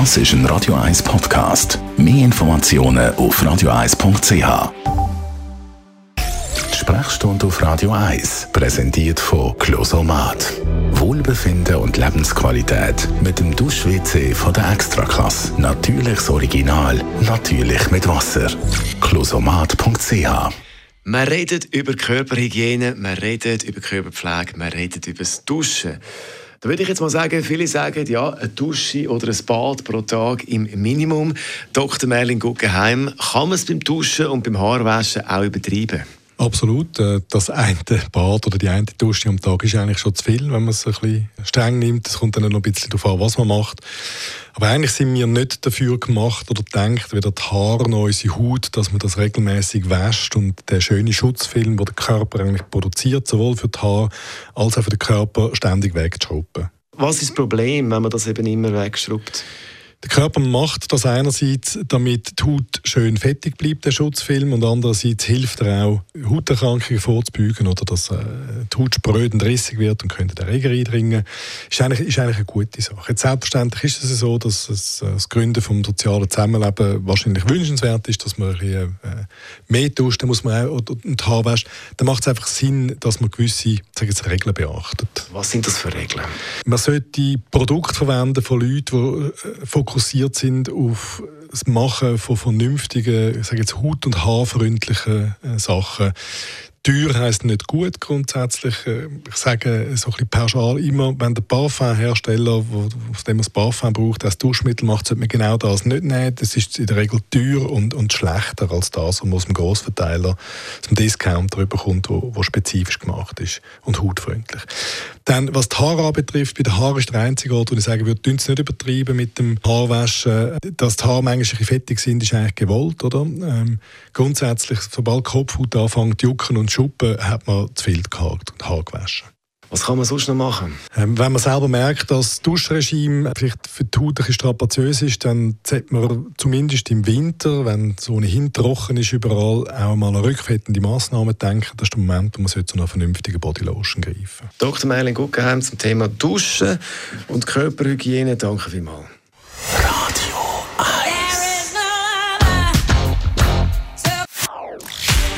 Das ist ein Radio 1 Podcast. Mehr Informationen auf radio1.ch. Die Sprechstunde auf Radio 1 präsentiert von Closomat. Wohlbefinden und Lebensqualität mit dem Dusch-WC von der Extraklasse. Natürliches Original, natürlich mit Wasser. Closomat.ch man redet über Körperhygiene, man redet über Körperpflege, man redet über das Duschen. Da würde ich jetzt mal sagen, viele sagen, ja, eine Dusche oder ein Bad pro Tag im Minimum. Dr. Merlin Guggenheim, kann man es beim Duschen und beim Haarwaschen auch übertreiben? Absolut. Äh, das eine Bad oder die eine Dusche am Tag ist eigentlich schon zu viel, wenn man es ein bisschen streng nimmt. Es kommt dann noch ein bisschen darauf an, was man macht. Aber eigentlich sind wir nicht dafür gemacht oder denkt, weder die Haare noch unsere Haut, dass man das regelmäßig wäscht und der schöne Schutzfilm, den der Körper eigentlich produziert, sowohl für die Haare als auch für den Körper, ständig wegzuschrubben. Was ist das Problem, wenn man das eben immer wegschrubbt? Der Körper macht das einerseits, damit die Haut schön fettig bleibt, der Schutzfilm, und andererseits hilft er auch, Hauterkrankungen vorzubeugen oder dass äh, die Haut spröd und rissig wird und könnte der Erreger eindringen. Ist eigentlich, ist eigentlich eine gute Sache. Jetzt selbstverständlich ist es so, dass es, äh, das Gründen vom sozialen Zusammenleben wahrscheinlich wünschenswert ist, dass man ein bisschen, äh, mehr duscht, dann muss man auch und, und Haar wäscht. Dann macht es einfach Sinn, dass man gewisse sage jetzt, Regeln beachtet. Was sind das für Regeln? Man sollte Produkte verwenden von Leuten, die äh, fokussiert sind auf das Machen von vernünftigen, ich sage jetzt Haut- und Haarfreundlichen äh, Sachen. Teuer heisst nicht gut grundsätzlich. Äh, ich sage so ein bisschen pauschal immer, wenn der Parfumhersteller, aus dem man das Parfum braucht, das Duschmittel macht, sollte man genau das nicht nehmen. Das ist in der Regel teuer und, und schlechter als das, was man aus dem Grossverteiler, aus dem Discounter überkommt, wo, wo spezifisch gemacht ist und hautfreundlich. Dann, was die Haare anbetrifft, bei den Haaren ist der einzige Ort, wo ich sagen würde, es nicht übertreiben mit dem Haarwaschen. Dass die Haare manchmal ein fettig sind, ist eigentlich gewollt, oder? Ähm, grundsätzlich, sobald Kopfhaut anfängt jucken und Schuppen hat man zu viel gehakt und Haar gewaschen. Was kann man sonst noch machen? Ähm, wenn man selber merkt, dass das Duschregime vielleicht für die Haut ein strapaziös ist, dann sollte man zumindest im Winter, wenn es ohnehin trocken ist überall, auch mal an rückfettende Massnahmen denken. Das ist der Moment, wo man zu einer vernünftigen Bodylotion greifen Dr. Merlin Guggenheim zum Thema Duschen und Körperhygiene. Danke vielmals.